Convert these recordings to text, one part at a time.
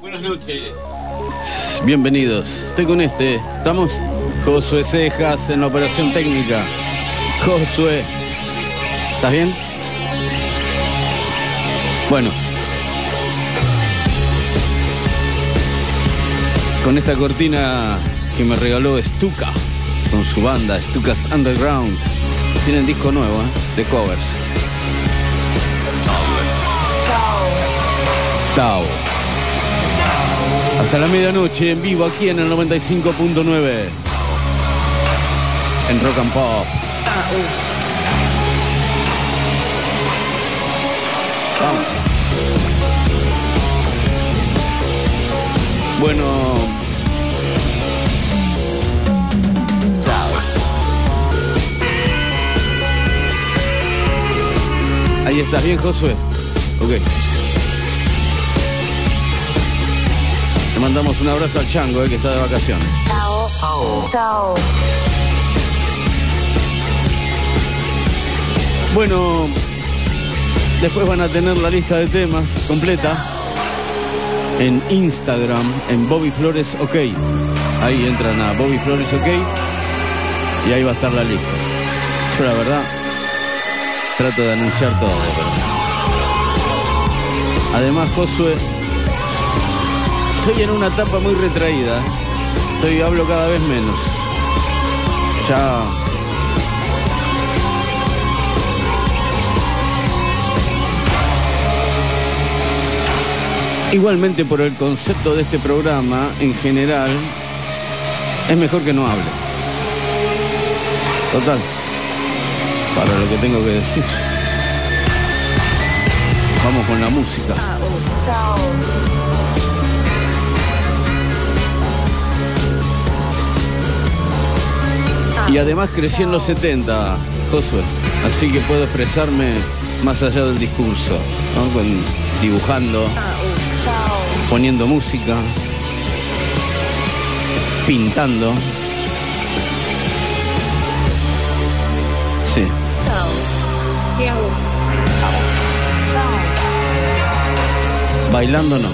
Buenas noches. Bienvenidos. Estoy con este. ¿Estamos? Josué Cejas en la operación técnica. Josué. ¿Estás bien? Bueno. Con esta cortina que me regaló Stuka, con su banda Stuka's Underground. Tienen disco nuevo, ¿eh? De covers. Tao. Hasta la medianoche en vivo aquí en el 95.9. En Rock and Pop. Vamos. Bueno. Chao. Ahí estás bien, Josué. Ok. Le mandamos un abrazo al Chango, eh, que está de vacaciones. Chao. Chao. Bueno, después van a tener la lista de temas completa en Instagram, en Bobby Flores OK. Ahí entran a Bobby Flores OK y ahí va a estar la lista. Yo la verdad trato de anunciar todo. pero- Además, Josué, estoy en una etapa muy retraída. Estoy hablo cada vez menos. Ya Igualmente por el concepto de este programa en general, es mejor que no hable. Total, para lo que tengo que decir. Vamos con la música. Y además crecí en los 70, Josué. Así que puedo expresarme más allá del discurso. Con- dibujando, poniendo música, pintando. Sí. Bailando no.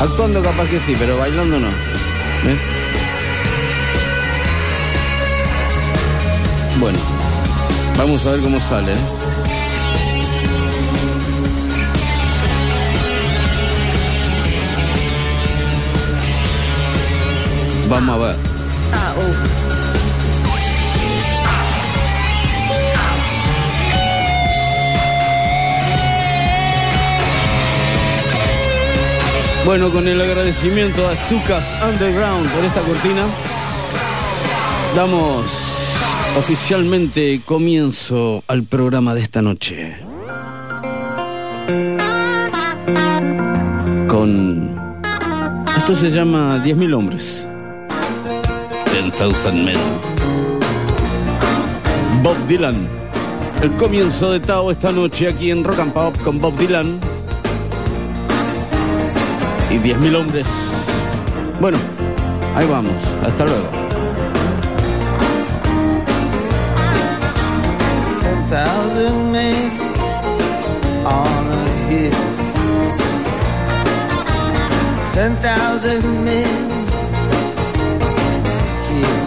Actuando capaz que sí, pero bailando no. Bueno, vamos a ver cómo sale. ¿eh? Vamos a ver. Chao. Bueno, con el agradecimiento a Stukas Underground por esta cortina, damos oficialmente comienzo al programa de esta noche. Con... Esto se llama 10.000 hombres. 10,000 men. Bob Dylan. El comienzo de Tao esta noche aquí en Rock and Pop con Bob Dylan y 10.000 hombres. Bueno, ahí vamos. Hasta luego. Ten thousand men here.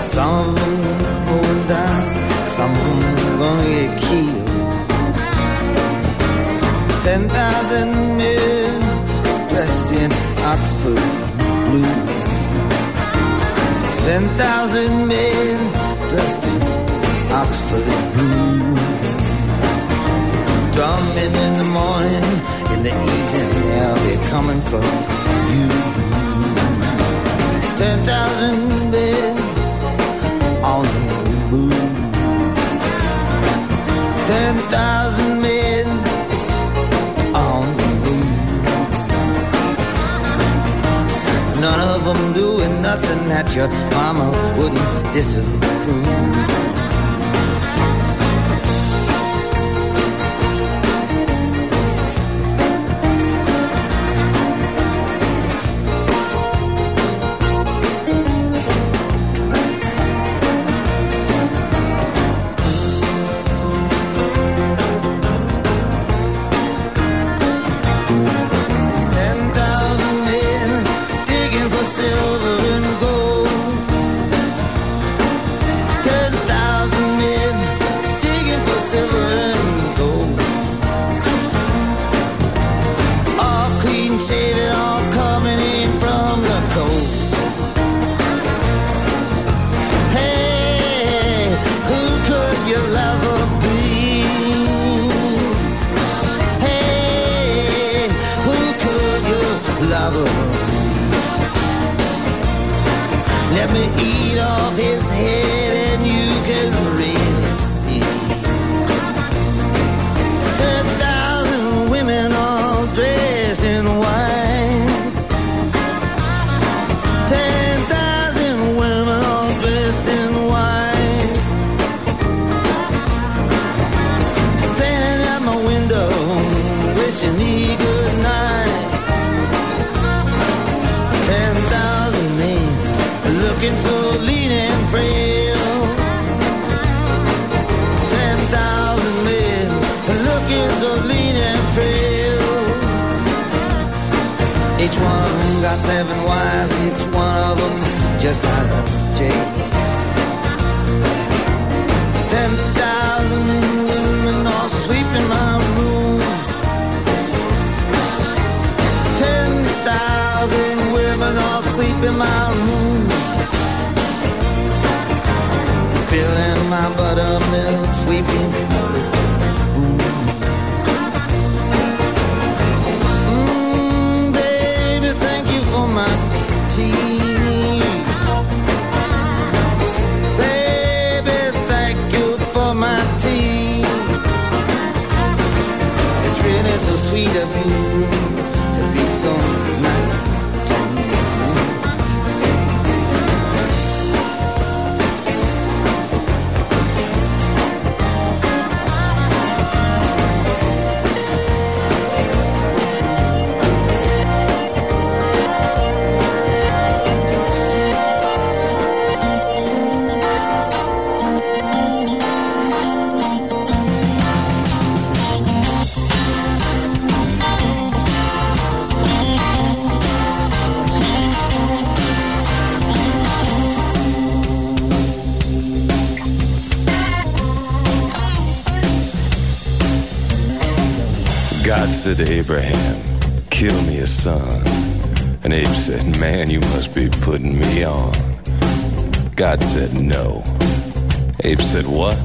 Some of them going down, some of them gonna get killed. Ten thousand men dressed in Oxford blue. Ten thousand men dressed in Oxford blue. Drumming in the morning, in the evening they'll be coming for you. Ten thousand men on the move. Ten thousand men on the move. None of them doing nothing that your mama wouldn't disapprove. Said to Abraham, Kill me a son. And Abe said, Man, you must be putting me on. God said, No. Abe said, What?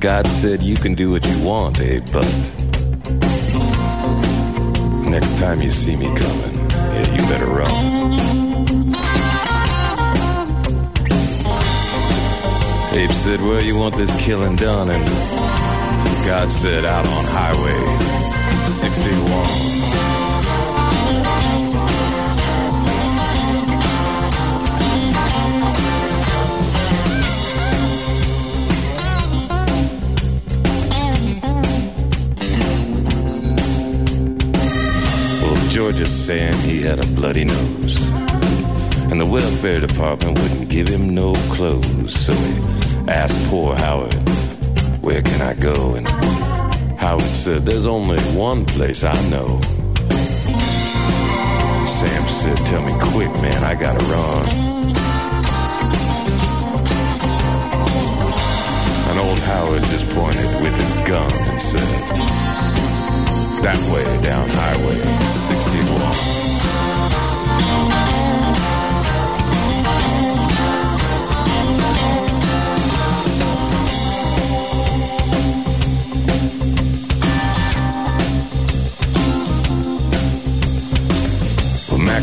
God said, You can do what you want, Abe, but next time you see me coming, yeah, you better run. Abe said, Where you want this killing done? And God said, Out on Highway 61. Well, George is saying he had a bloody nose. And the welfare department wouldn't give him no clothes. So he asked poor Howard, Where can I go? And Howard said, There's only one place I know. Sam said, Tell me quick, man, I gotta run. And old Howard just pointed with his gun and said, That way down Highway 61.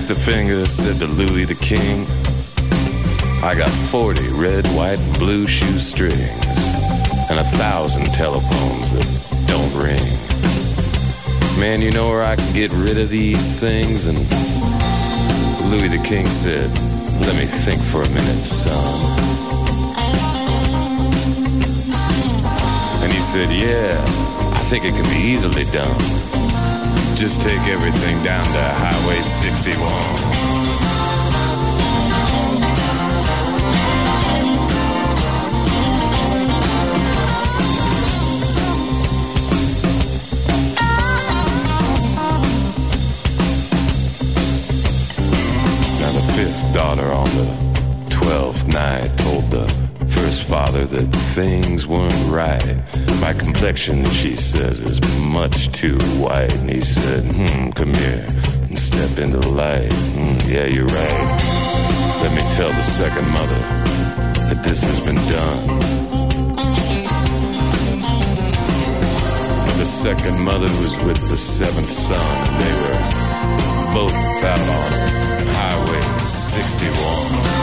The Finger said to Louis the King, I got 40 red, white, and blue shoestrings and a thousand telephones that don't ring. Man, you know where I can get rid of these things? And Louis the King said, Let me think for a minute, son. And he said, Yeah, I think it can be easily done. Just take everything down to Highway 61. Now the fifth daughter on the twelfth night told father that things weren't right. My complexion, she says, is much too white. And he said, hmm, come here and step into the light. Hmm, yeah, you're right. Let me tell the second mother that this has been done. The second mother was with the seventh son, and they were both out on Highway 61.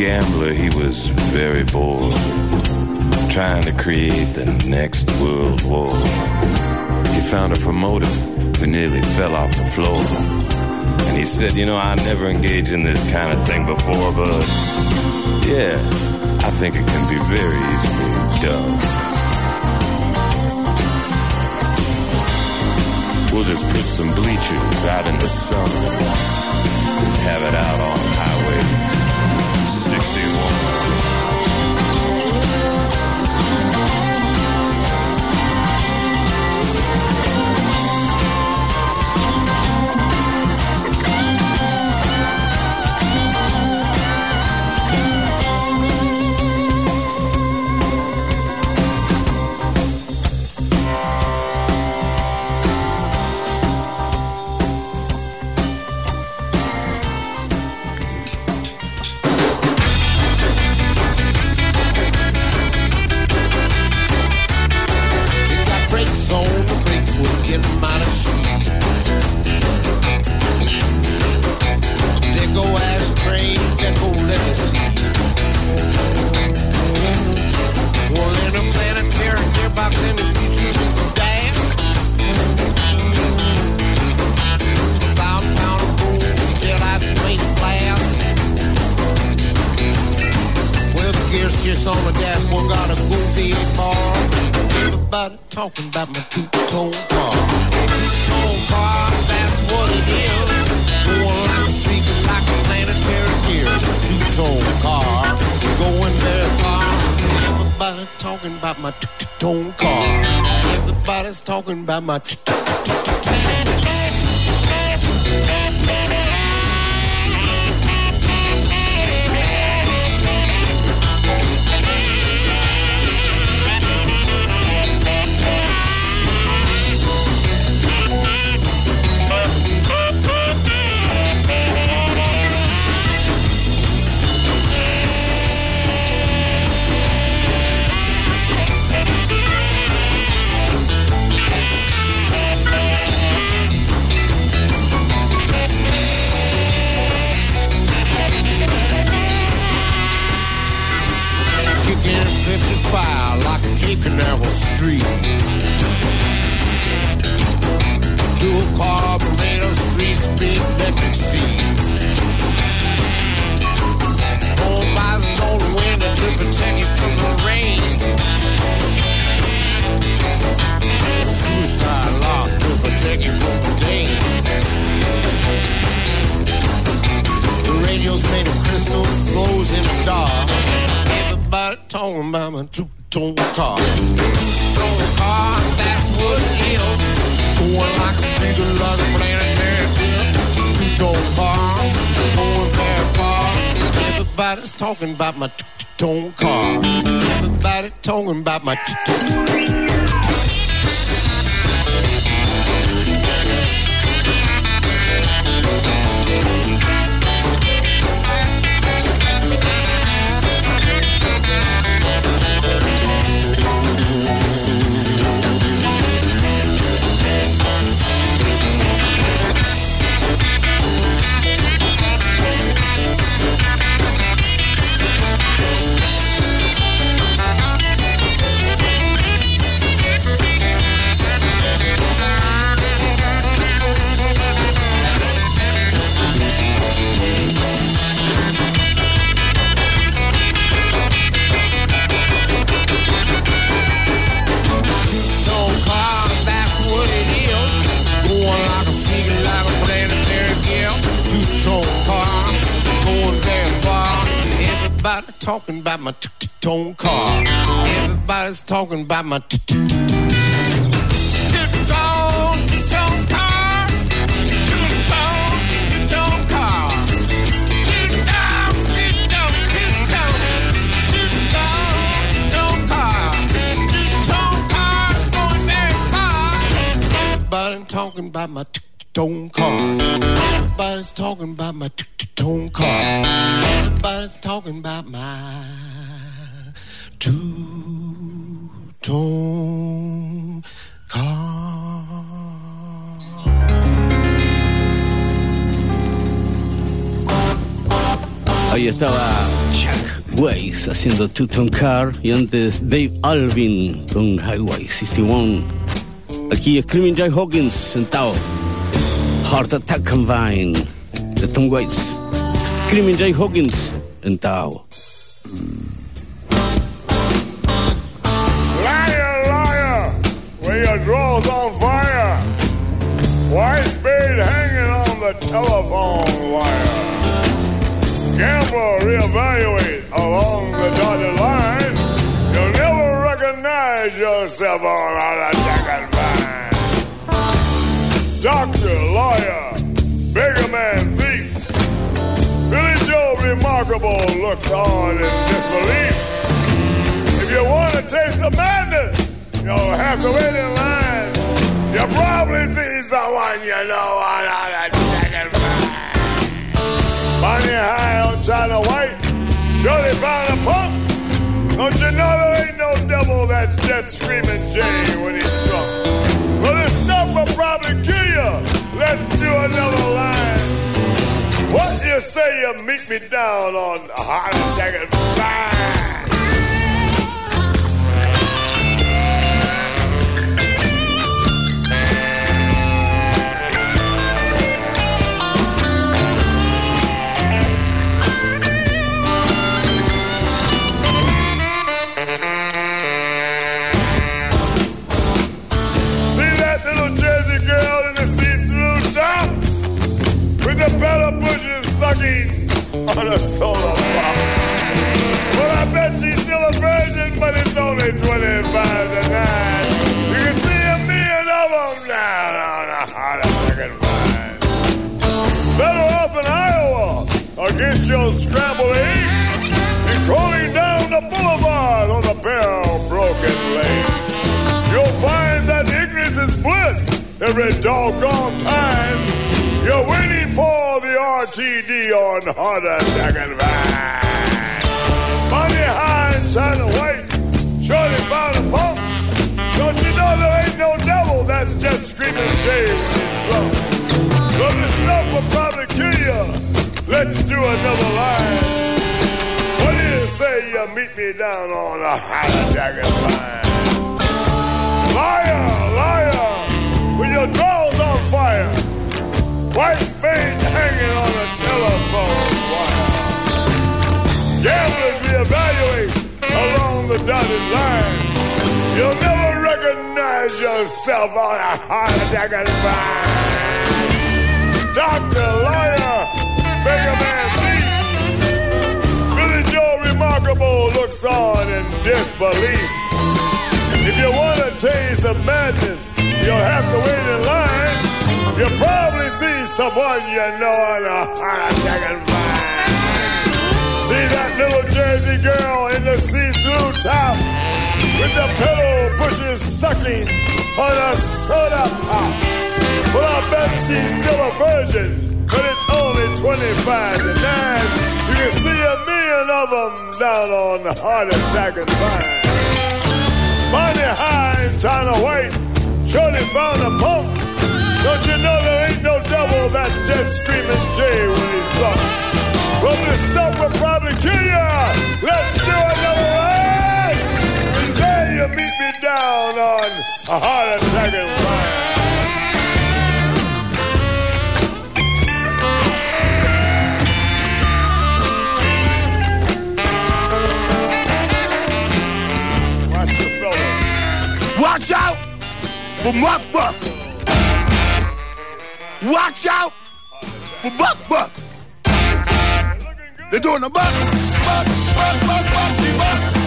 Gambler, he was very bored, trying to create the next world war. He found a promoter who nearly fell off the floor. And he said, You know, I never engaged in this kind of thing before, but yeah, I think it can be very easily done. We'll just put some bleachers out in the sun and have it out on Highway 61. Talking about my two-tone my going very far. Everybody talking about my two-tone car. Everybody's talking about my two-tone car. Everybody's talking about my. Ahí estaba Chuck Weiss haciendo Two Tone Car y antes Dave Alvin con Highway 61. Aquí Screaming Jay Hawkins sentado. Heart Attack Combine de Tom Waits. Screaming Jay Hawkins sentado. Liar, your draw's on fire. White spade hanging on the telephone wire. Gambler, reevaluate along the dotted line. You'll never recognize yourself on a second vine. Doctor, lawyer, beggar man, thief. Philly Joe, remarkable, looks on in disbelief. If you want to taste the madness, you'll have to wait in line. You'll probably see someone you know on a second vine. Money high on China White, surely found a pump. Don't you know there ain't no devil that's just screaming Jay when he's drunk? Well, this stuff will probably kill you. Let's do another line. What you say you meet me down on a heart attack and sucking on a solar pop. Well, I bet she's still a virgin, but it's only 25 to 9. You can see a million of them down on a hot second vine. Better off in Iowa against your scrambled egg and crawling down the boulevard on a of broken legs. You'll find that ignorance is bliss every doggone time. You're waiting for the RTD on Heart Attack and Vine. Money high and white, surely found a pump. Don't you know there ain't no devil that's just screaming when? Well, this stuff will probably kill you. Let's do another line. What do you say you meet me down on a Heart Attack and Vine? Liar, liar, with your drawers on fire. White spade hanging on a telephone wire. Gamblers reevaluate along the dotted line. You'll never recognize yourself on a heart attack and vine. Doctor, lawyer, beggar man, thief. Philly Joe Remarkable looks on in disbelief. If you want to taste the madness, you'll have to wait in line. You'll probably see someone you know on a and vine. See that little Jersey girl in the see-through top with the pillow bushes sucking on a soda pop. Well, I bet she's still a virgin, but it's only 25 to 9. You can see a million of them down on the heart attack and vine. Money high and China white, surely found a pump. Don't you know there ain't no devil that's just screaming Jay when he's drunk? Well, this stuff will probably kill you. Let's do another ride. And say you meet me down on a heart attack and ride. Watch out for Muck Buck. Watch out for Buck Buck. They're doing the buck, buck, buck, buck, buck, buck.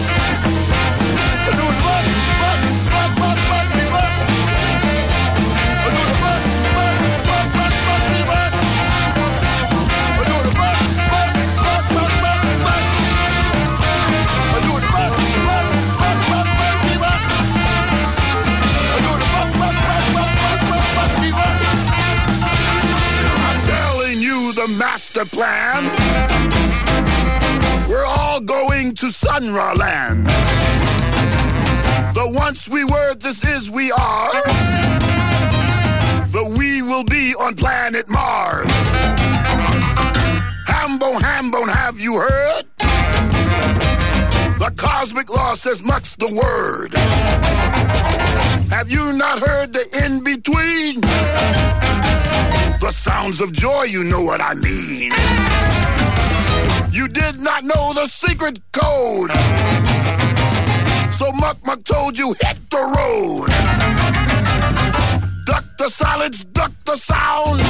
The master plan. We're all going to Sun Ra Land. The once we were, this is we are. The we will be on planet Mars. Hambo, Hambone, have you heard? The cosmic law says much the word. Have you not heard the in between? The sounds of joy, you know what I mean. You did not know the secret code. So Muck Muck told you hit the road. Duck the solids, duck the sound.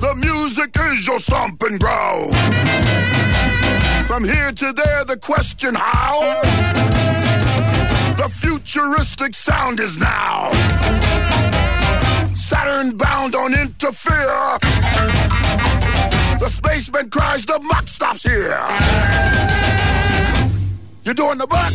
The music is your stomping ground. From here to there, the question how. The futuristic sound is now. Saturn bound, don't interfere. The spaceman cries, the muck stops here. You're doing the buck,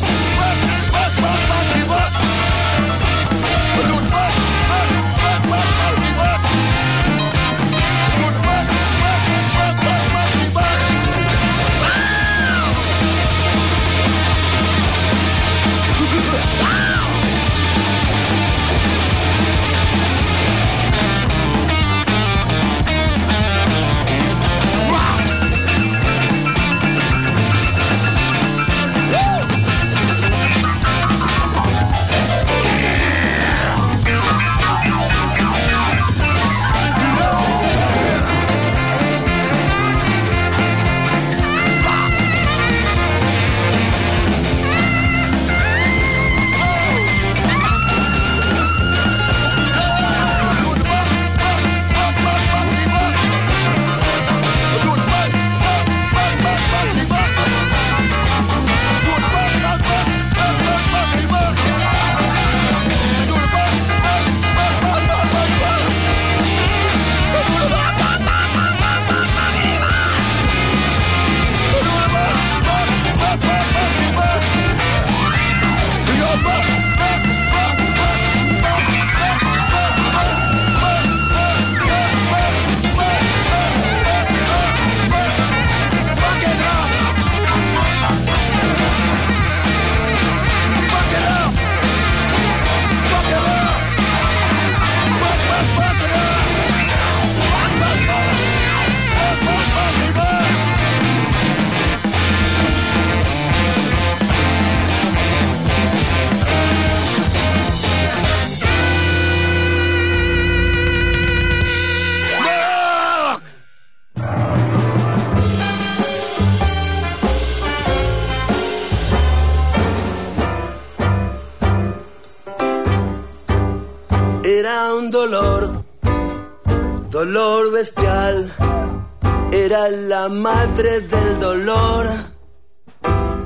madre del dolor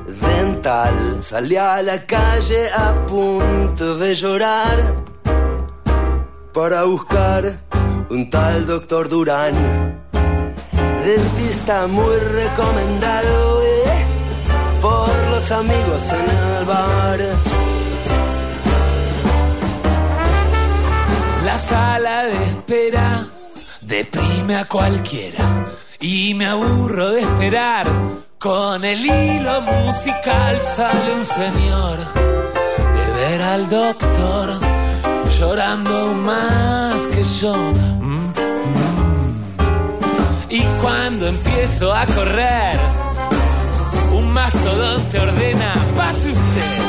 dental. Salía a la calle a punto de llorar para buscar un tal doctor Durán. Dentista muy recomendado eh, por los amigos en el bar. La sala de espera deprime a cualquiera y me aburro de esperar. Con el hilo musical sale un señor de ver al doctor llorando más que yo. Mm, mm. Y cuando empiezo a correr, un mastodonte ordena, pase usted.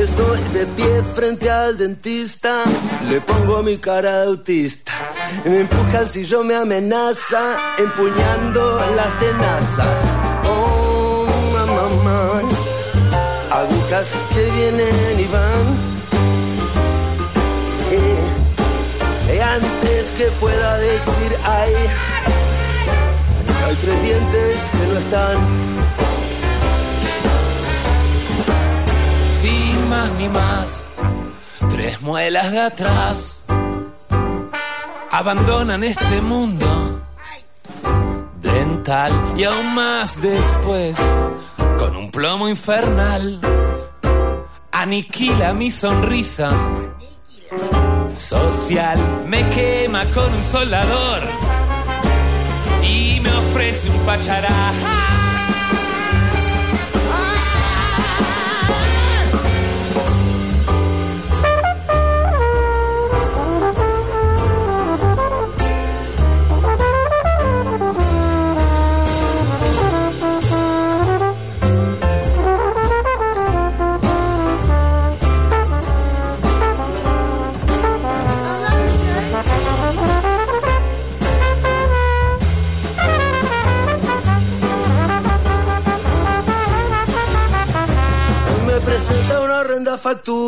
Estoy de pie frente al dentista, le pongo mi cara autista. Me empuja al sillón, me amenaza, empuñando las tenazas. Oh, mamá, agujas que vienen y van. Eh, eh, antes que pueda decir hay. Hay tres dientes que no están. Sin más ni más, tres muelas de atrás abandonan este mundo dental y aún más después, con un plomo infernal, aniquila mi sonrisa social, me quema con un soldador y me ofrece un pachará.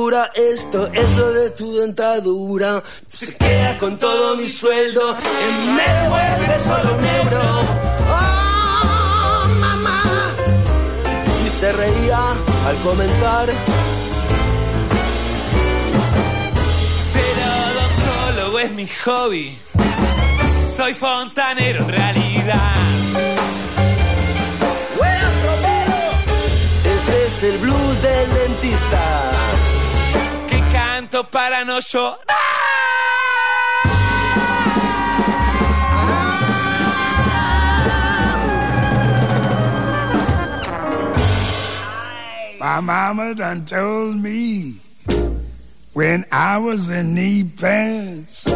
Esto es lo de tu dentadura. Se queda con todo mi sueldo. Y me devuelve solo un euro. Oh, mamá. Y se reía al comentar. Ser odontólogo es mi hobby. Soy fontanero en realidad. Este es el blues del dentista. Canto para no llorar. My mama done told me when I was in knee pants.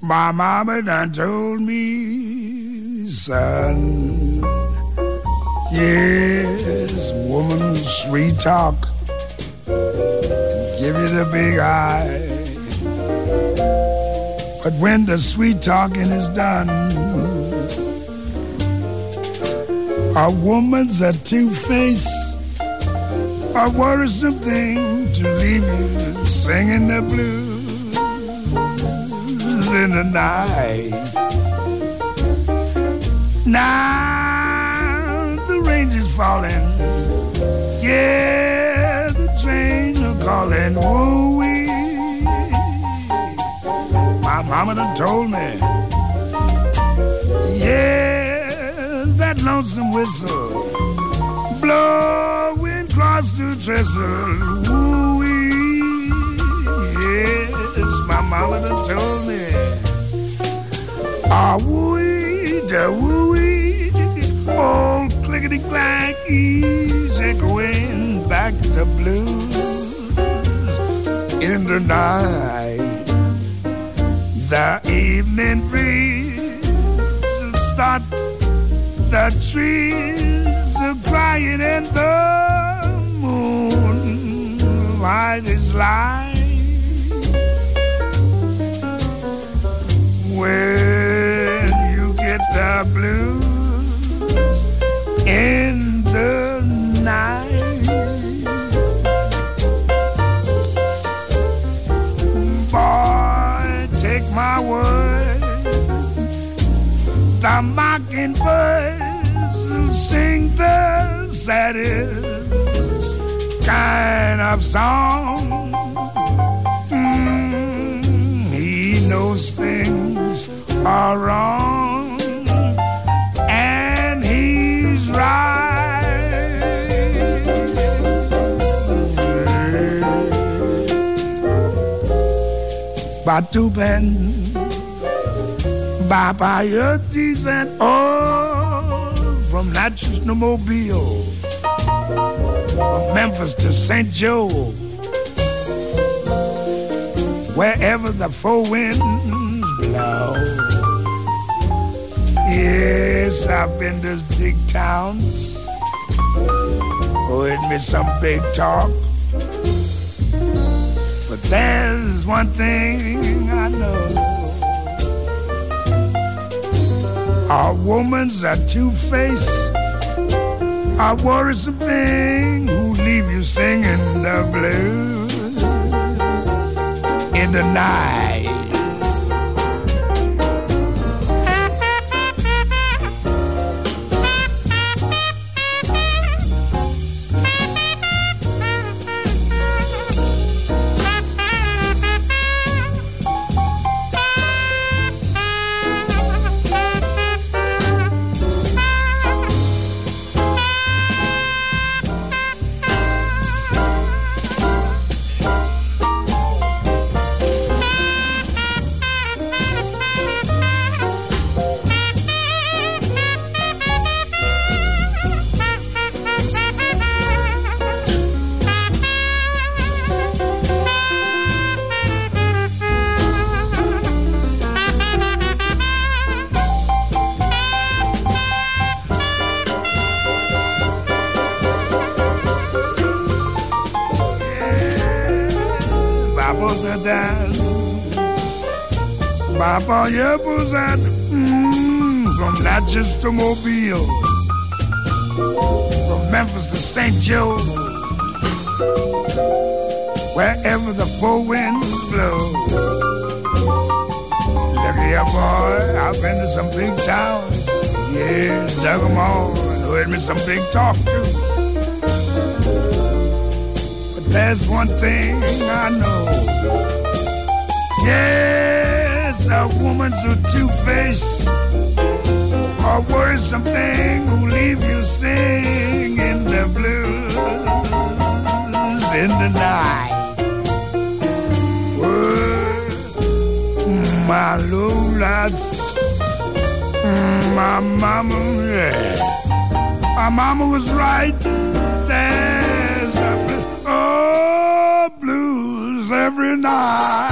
My mama done told me, son. Yes, woman, sweet talk. Give you the big eye. But when the sweet talking is done, a woman's a two-face a worrisome thing to leave you singing the blues in the night. Now the rain is falling. Yeah, train are calling. Woo wee. My mama done told me. Yeah, that lonesome whistle blowing across the trestle. Woo-wee. Yes, my mama done told me. Ah, woo-wee, da woo-wee. Old clickety-clack, easy going back to blues in the night. The evening breeze will start the trees are crying and the moon light is light. When you get the blues in the night, the mockingbirds who sing the saddest kind of song. Mm, he knows things are wrong, and he's right. Batuben. Baba Yurties and all from Natchez to Mobile, from Memphis to St. Joe, wherever the four winds blow. Yes, I've been to big towns, oh, it me some big talk. But there's one thing I know. A woman's a two-face, a worrisome thing. Who leave you singing the blues? In the night. From Memphis to St. Joe, wherever the four winds blow. Look here, boy, I've been to some big towns. Yeah, dug 'em all and heard me some big talk too. But there's one thing I know. Yes, a woman's a two-face, a worrisome thing who leave you singing the blues in the night. Well, my lowlights, my mama, yeah. My mama was right. There's a oh, blues every night.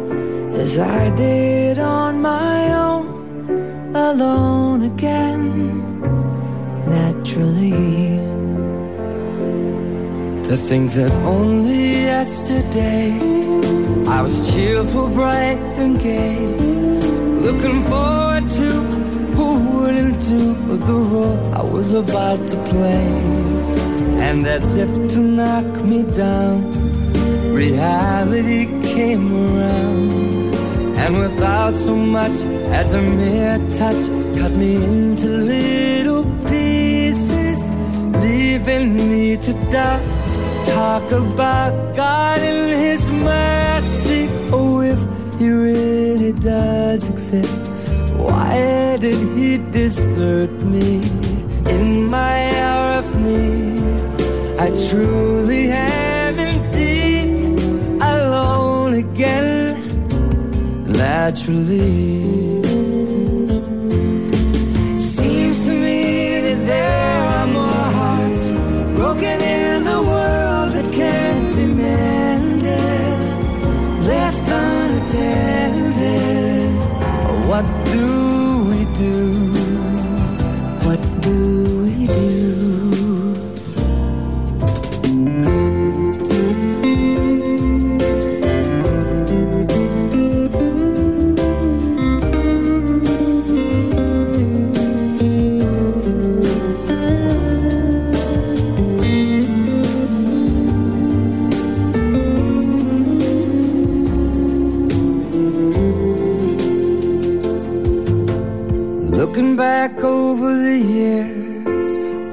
as I did on my own, alone again, naturally. To think that only yesterday I was cheerful, bright and gay, looking forward to who wouldn't do the role I was about to play. And as if to knock me down, reality came around. And without so much as a mere touch, cut me into little pieces, leaving me to die. Talk about God and His mercy. Oh, if He really does exist, why did He desert me in my hour of need? I truly am indeed alone again, naturally.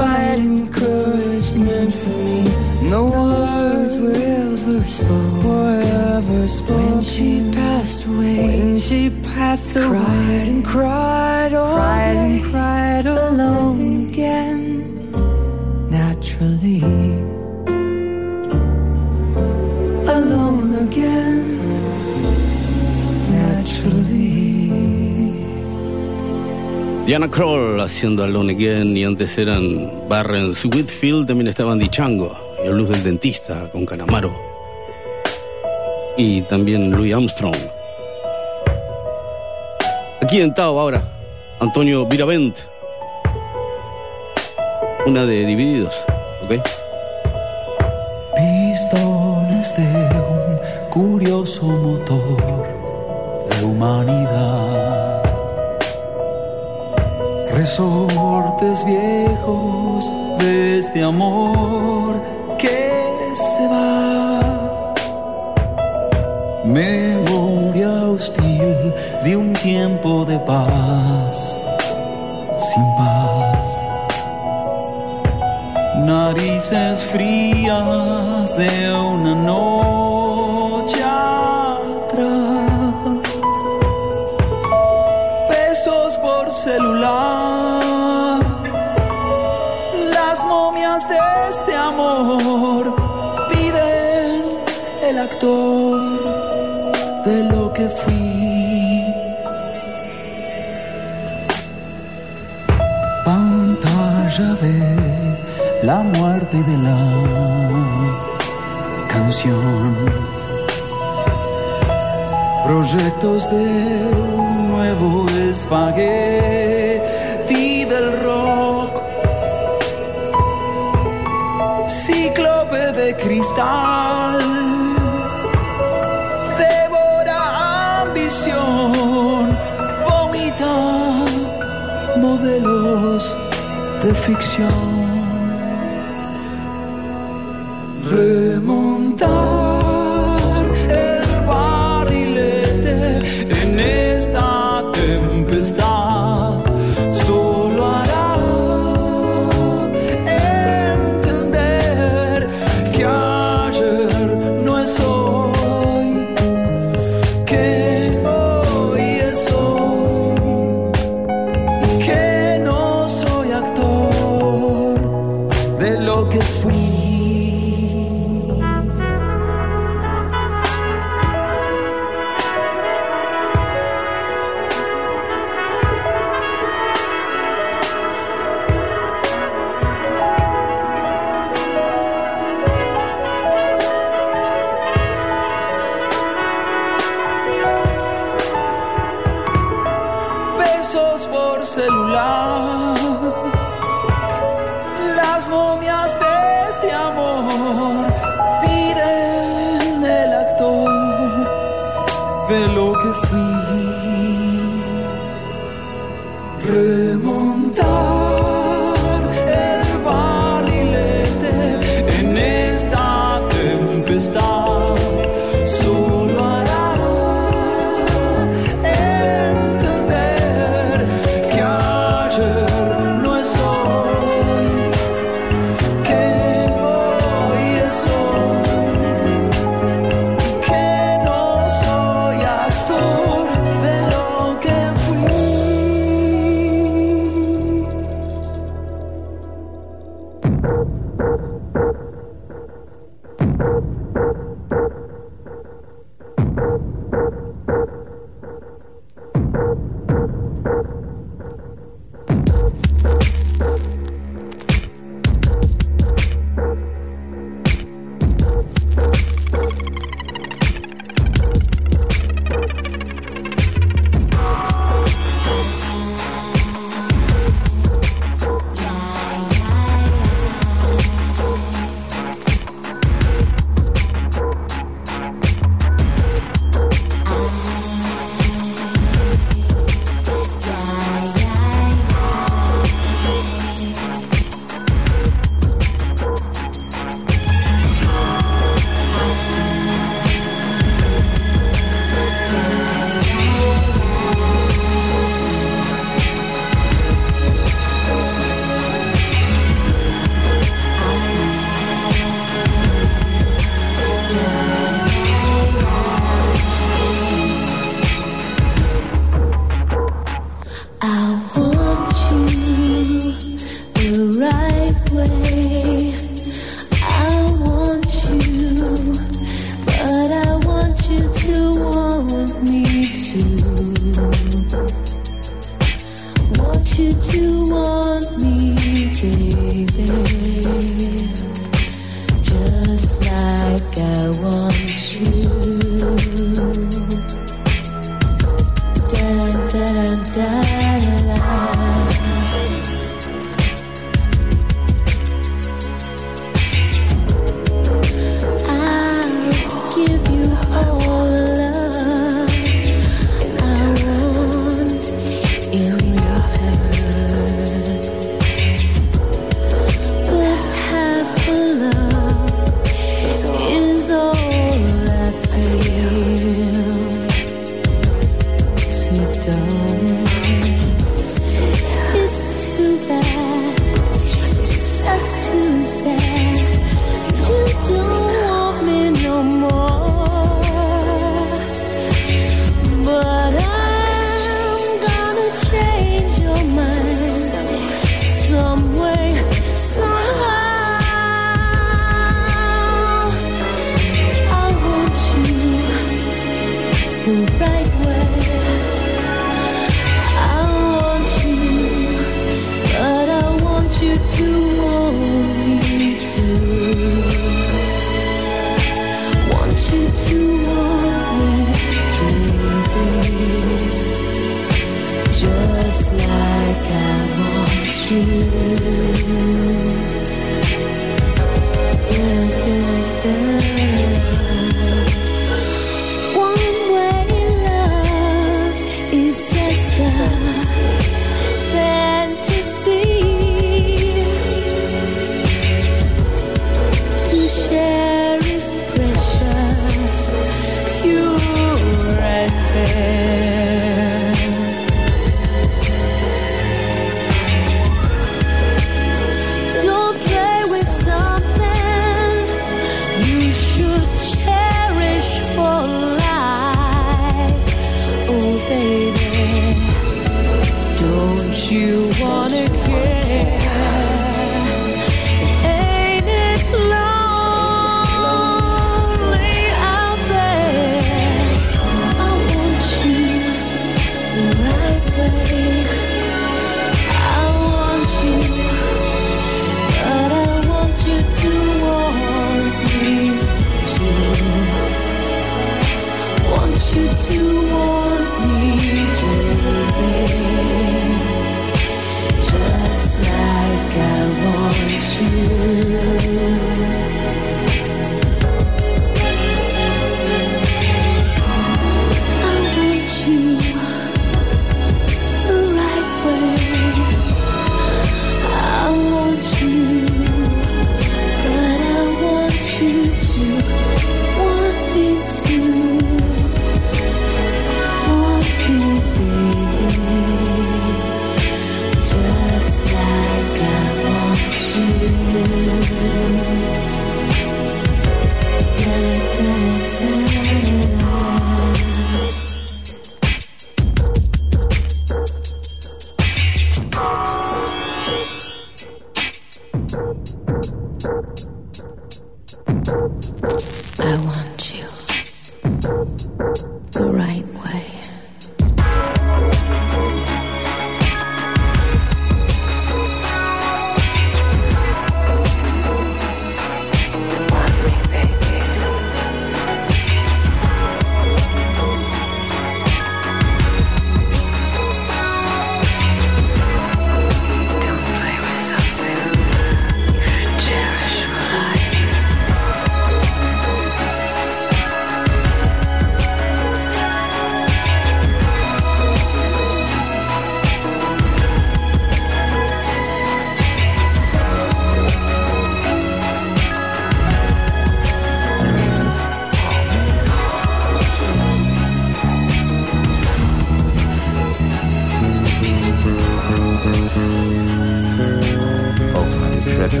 Despite encouragement from me, no words were ever spoken. Were ever spoken. When she passed away, When she passed away, cried and cried all cried day, and cried alone again, naturally. Diana Kroll haciendo Alone Again y antes eran Barrens Whitfield, también estaban Dichango y el blues del dentista con Canamaro y también Louis Armstrong. Aquí en Tao ahora, Antonio Viravent. Una de Divididos, ¿ok? Pistones de un curioso motor de humanidad. Resortes viejos de este amor que se va. Memoria hostil de un tiempo de paz, sin paz. Narices frías de una noche la muerte de la canción. Proyectos de un nuevo espagueti del rock. Cíclope de cristal. Devora ambición. Vomita modelos de ficción.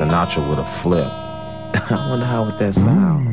Sinatra with a flip. I wonder how would that sound.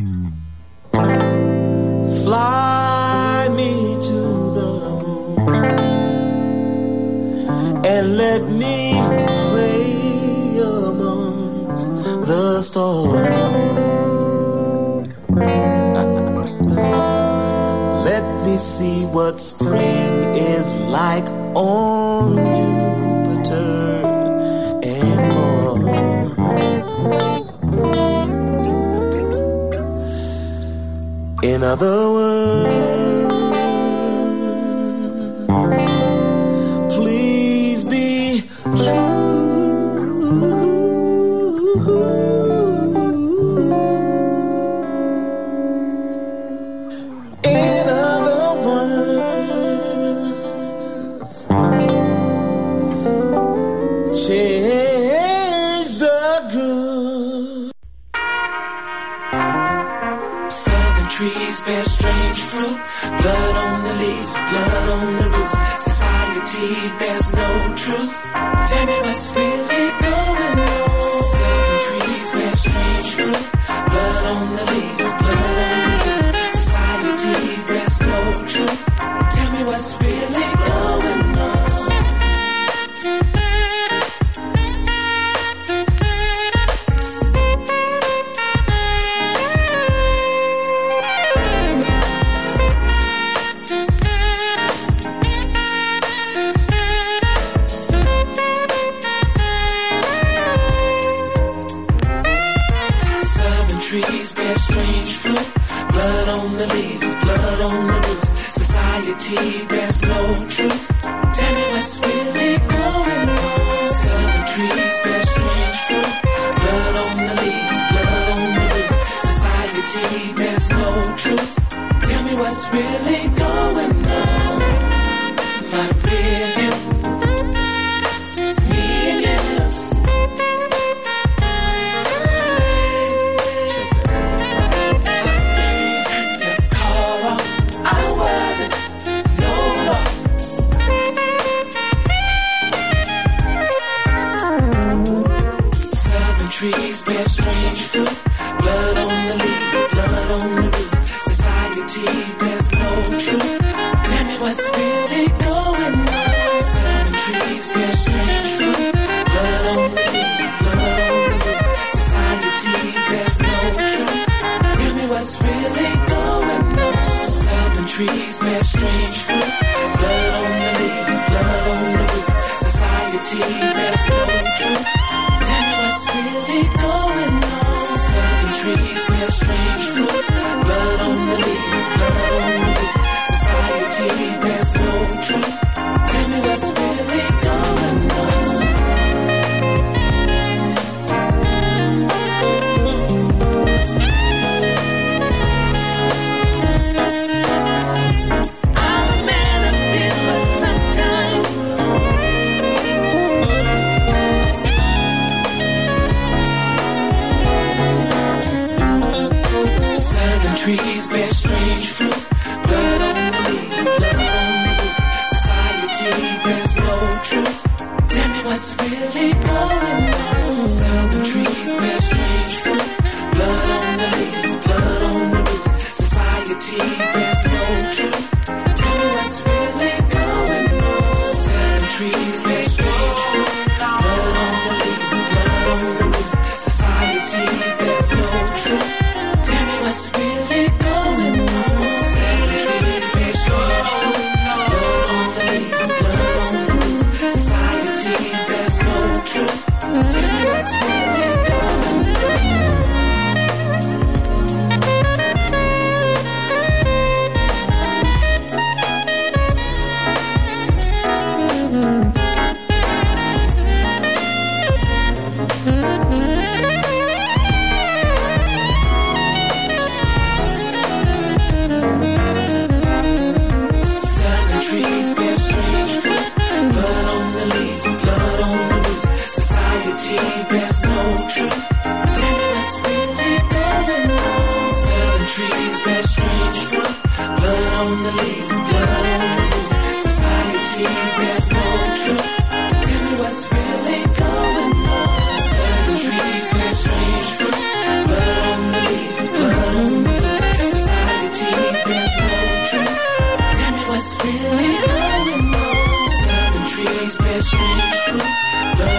Southern trees bear strange fruit.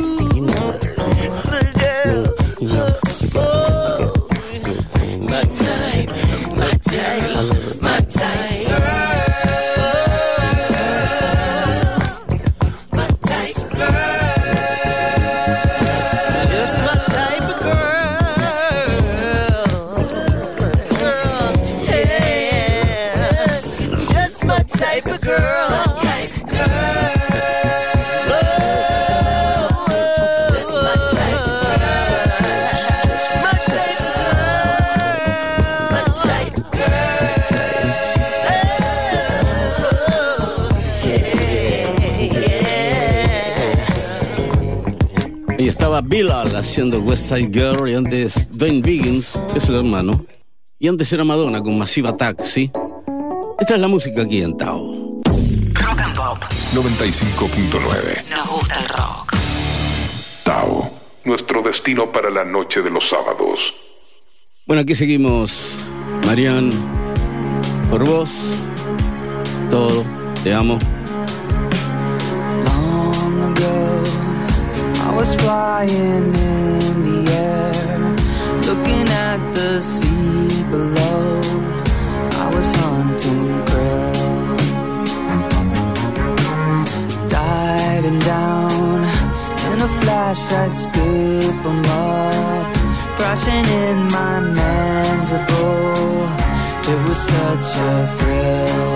you. Know it. Dillal haciendo West Side Girl y antes Dwayne Biggins, es el hermano. Y antes era Madonna con Massive Attack, ¿sí? Esta es la música aquí en Tao. Rock and Pop 95.9. Nos gusta el rock. Tao, nuestro destino para la noche de los sábados. Bueno, aquí seguimos, Marian, por vos, todo, te amo. I was flying in the air, looking at the sea below. I was hunting krill, diving down in a flash. I'd scoop 'em up, thrashing in my mandible. It was such a thrill.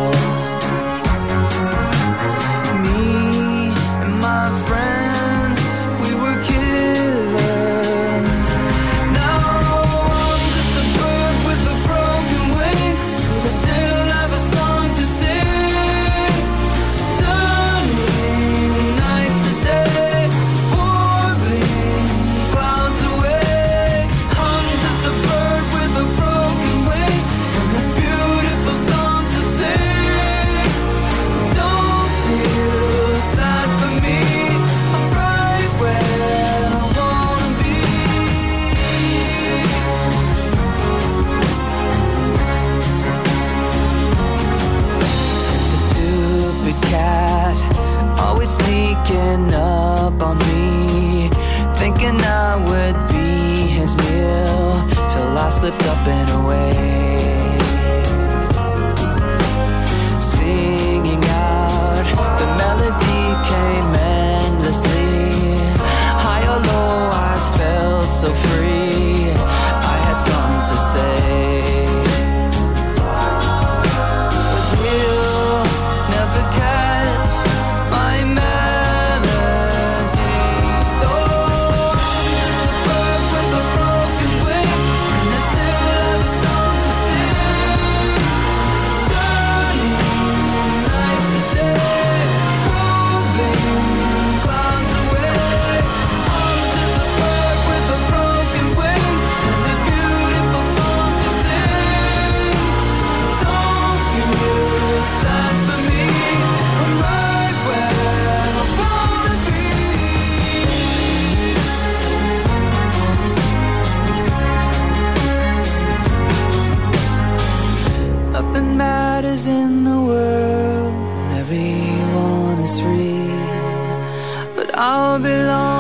Nothing matters in the world, and everyone is free. But I'll belong.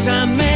Abrázame, no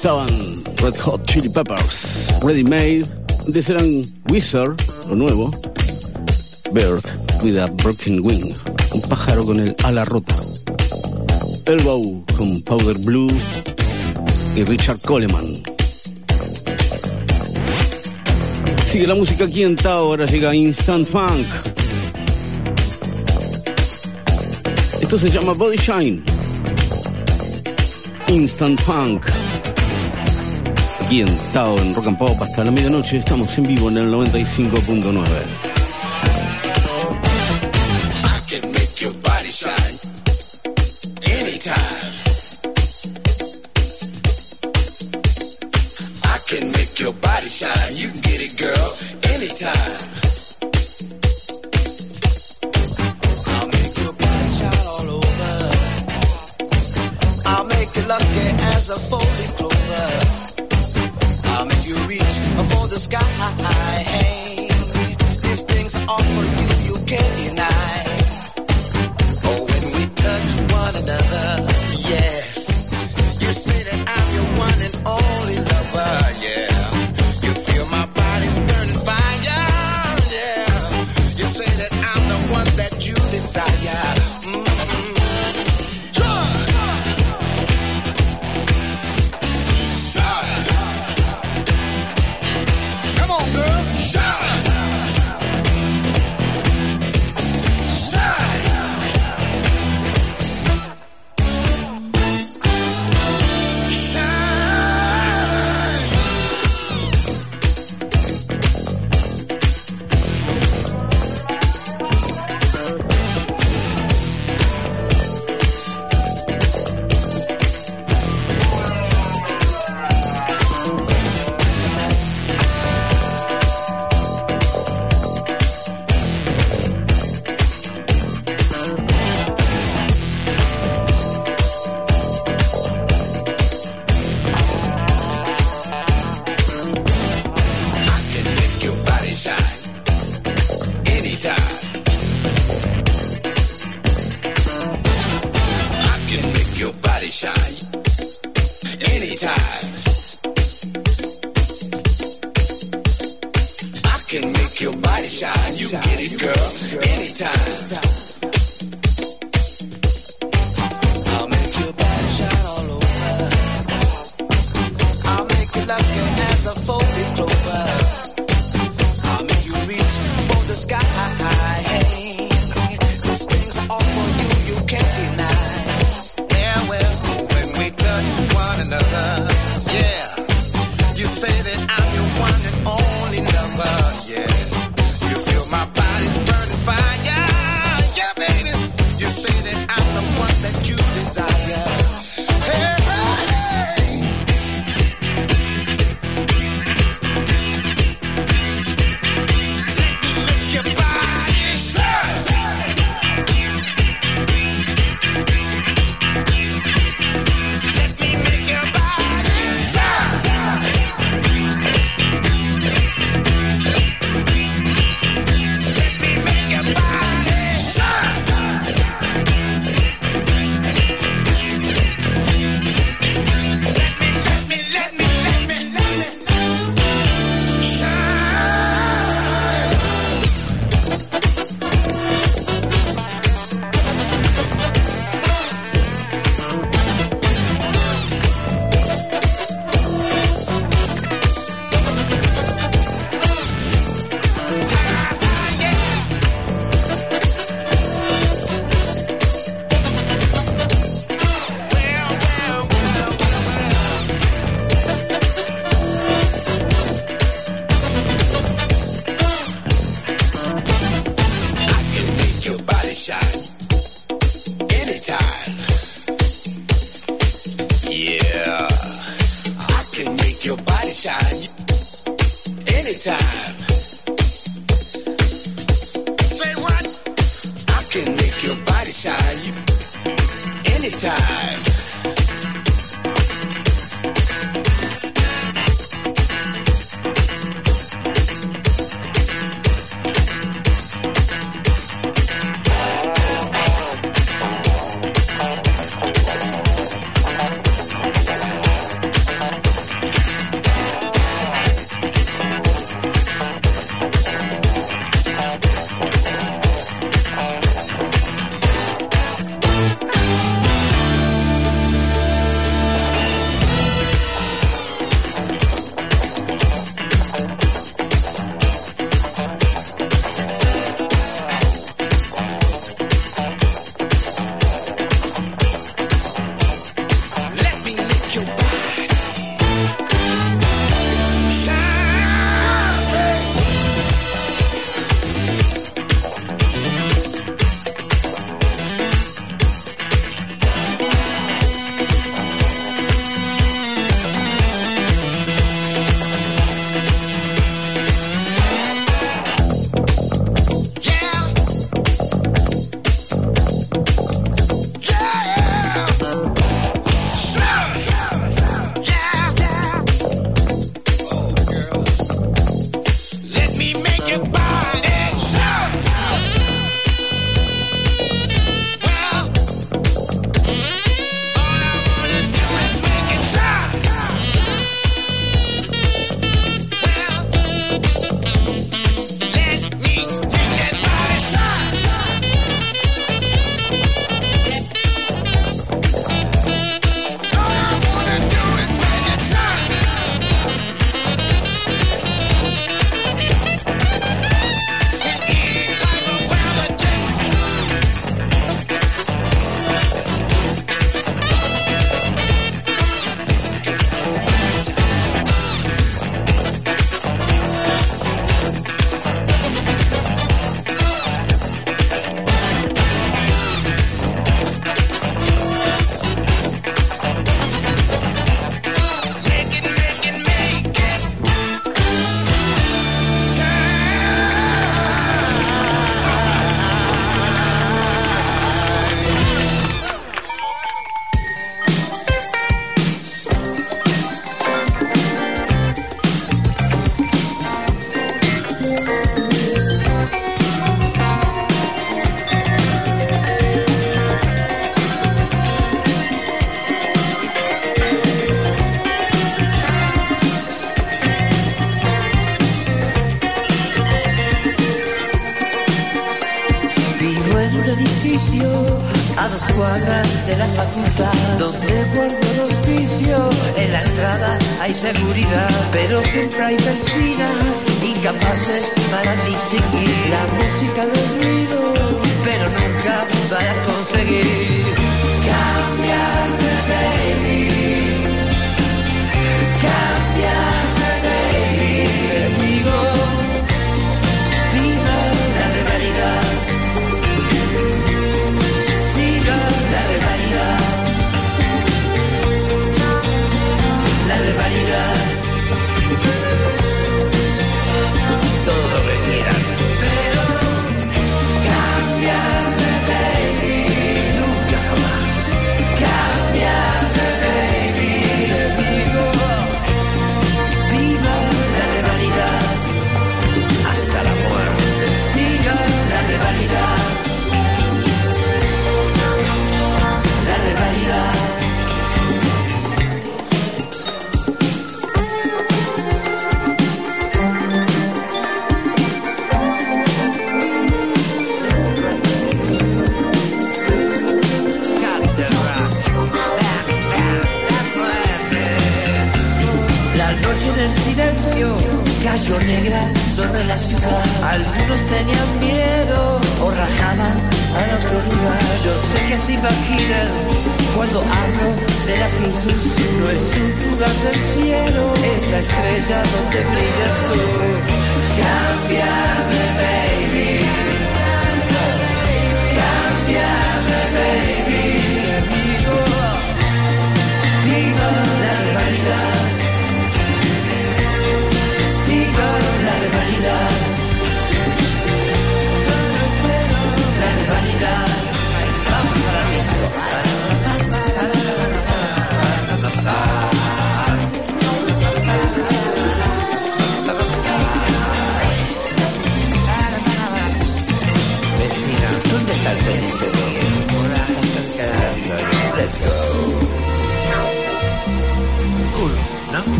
estaban Red Hot Chili Peppers, Ready Made, antes eran Wizard, lo nuevo, Bird with a Broken Wing, un pájaro con el ala rota, Elbow con Powder Blue y Richard Coleman. Sigue la música aquí en Tao, ahora llega Instant Funk. Esto se llama Body Shine. Instant Funk aquí en Tao, en Rock and Pop, hasta la medianoche. Estamos en vivo en el 95.9.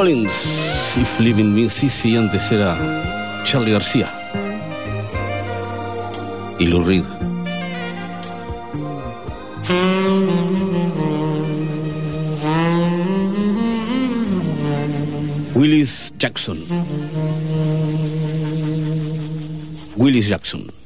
Collins. If Living Me, sí, sí, antes era Charlie García. Y Lou Reed. Willis Jackson. Willis Jackson.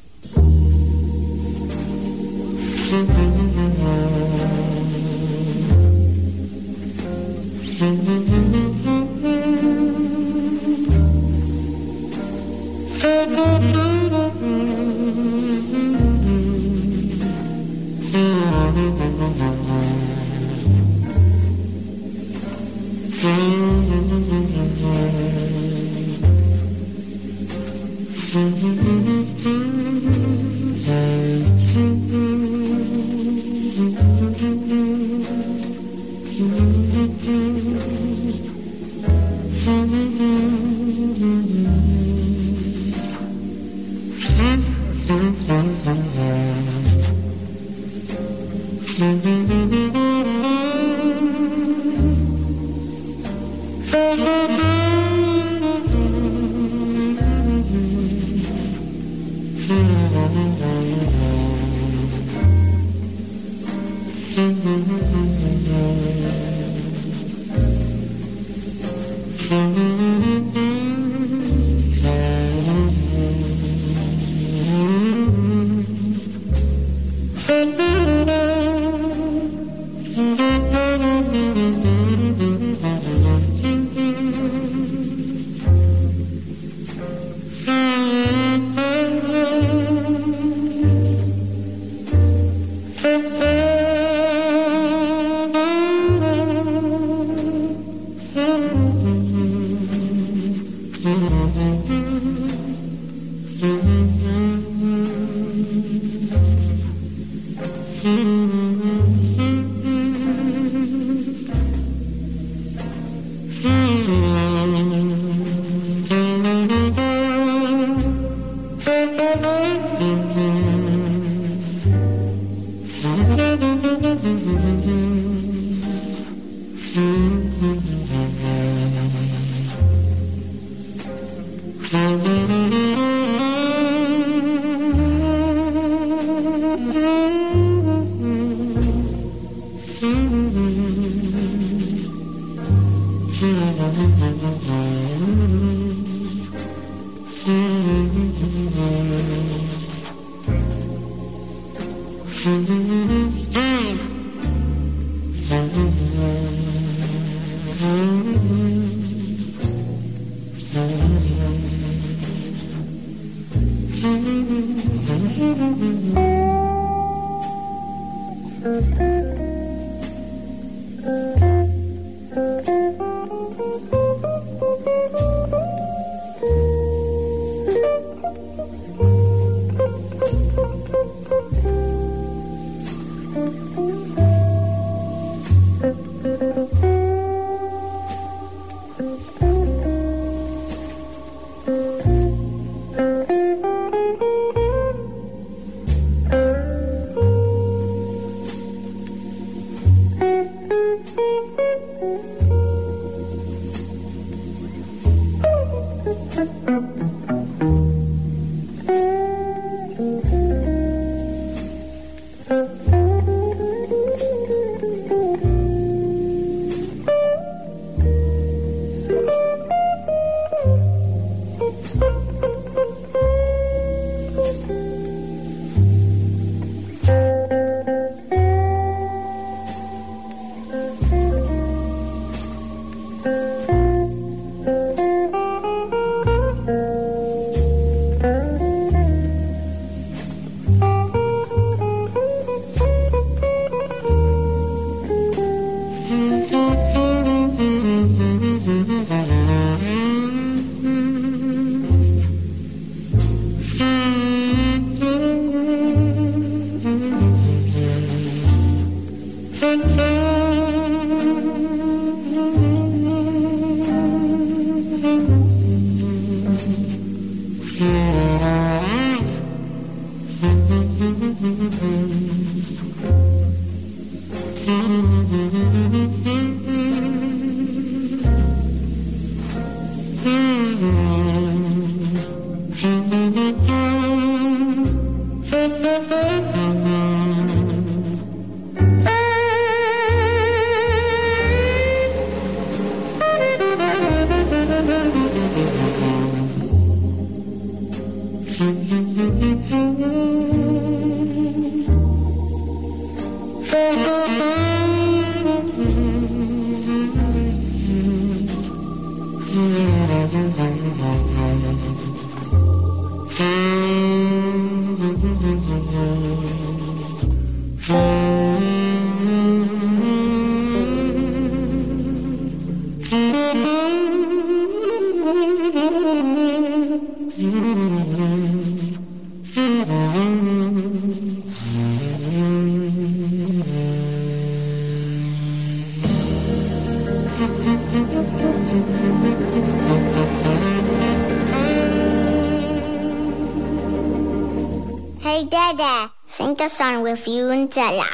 Song with you and Della.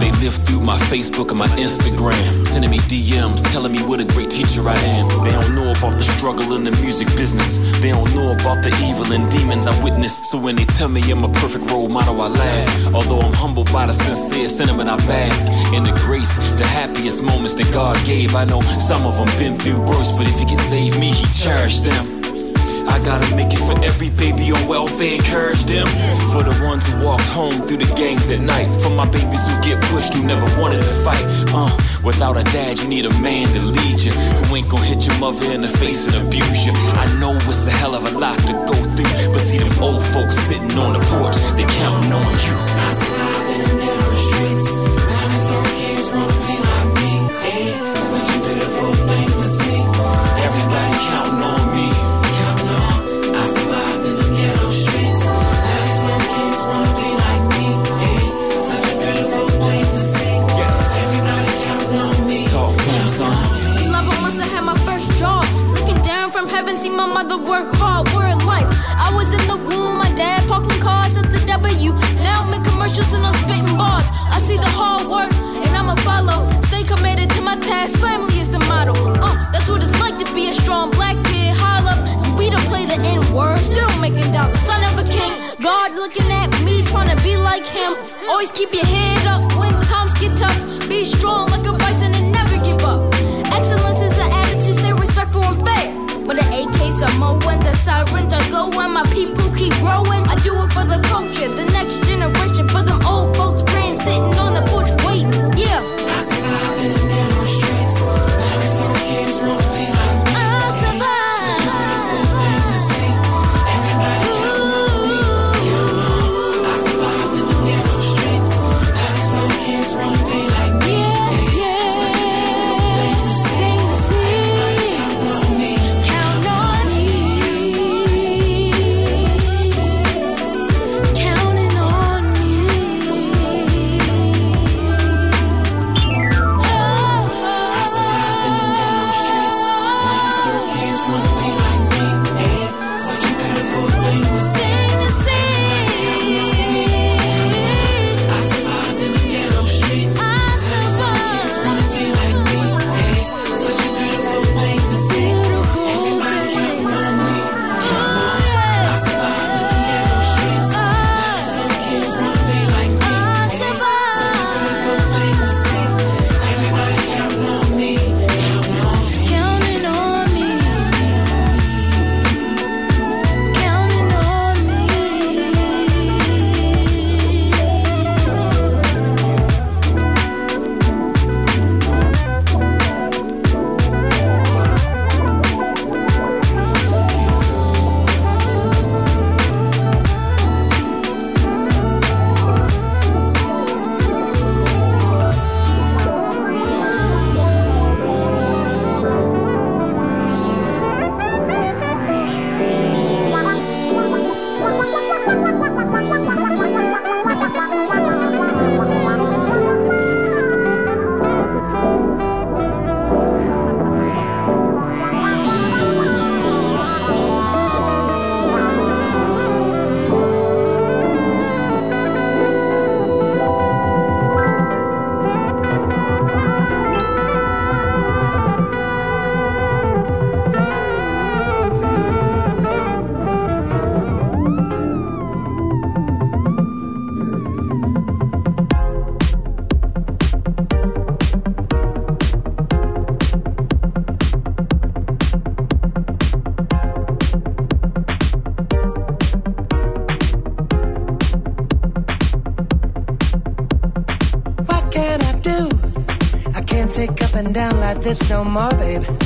They live through my Facebook and my Instagram, sending me DMs, telling me what a great teacher I am. They don't know about the struggle in the music business. They don't know about the evil and demons I witnessed. So when they tell me I'm a perfect role model, I laugh. Although I'm humbled by the sincere sentiment I bask in the grace, the happiest moments that God gave. I know some of them been through worse, but if He can save me, He cherished them. I gotta make it for every baby on welfare, encourage them. For the ones who walked home through the gangs at night. For my babies who get pushed, who never wanted to fight. Uh, without a dad, you need a man to lead you. Who ain't gonna hit your mother in the face and abuse you. I know it's a hell of a lot to go through. But see them old folks sitting on the porch, they counting on you. I mother hard, word life. I was in the womb, my dad parking cars at the W. Now I'm in commercials and I'm spitting bars. I see the hard work and I'ma follow. Stay committed to my task, family is the motto. Uh, that's what it's like to be a strong black kid. Holla, and we don't play the N word, still making dollars. Son of a king, God looking at me, trying to be like him. Always keep your head up when times get tough. Be strong like a bison and never give up. to when the AKs AK when the sirens are going. My people keep growing. I do it for the culture, the next generation, for them old folks praying, sitting on the porch, waiting, yeah. this no more, babe.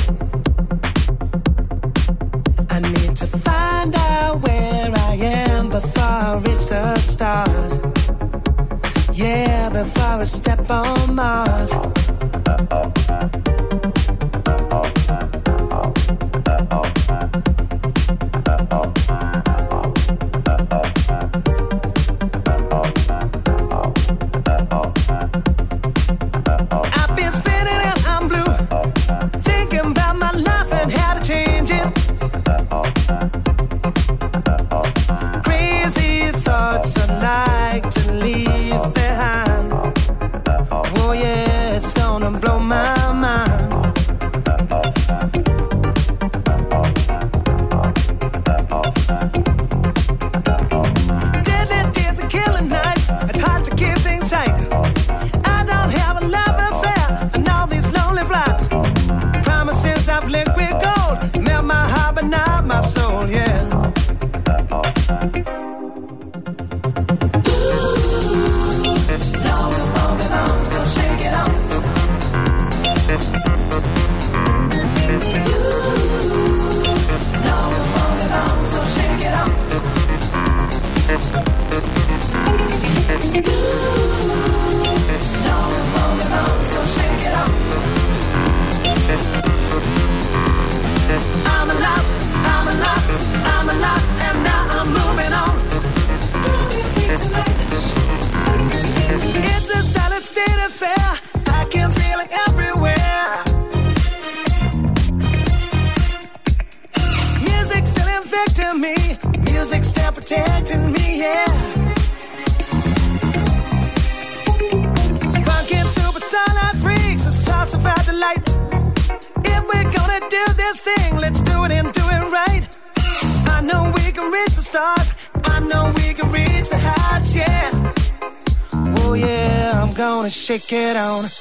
get on.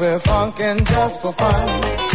We're funkin' just for fun.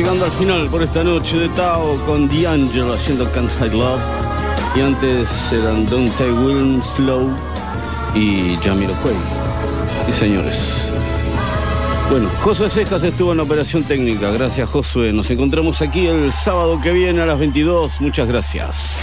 llegando al final por esta noche de Tao con D'Angelo haciendo Can't Hide Love. Y antes eran Dante Winslow y Jamiro Jamiroquai. Y señores. Bueno, Josué Cejas estuvo en operación técnica. Gracias, Josué. Nos encontramos aquí el sábado que viene a las 22. Muchas gracias.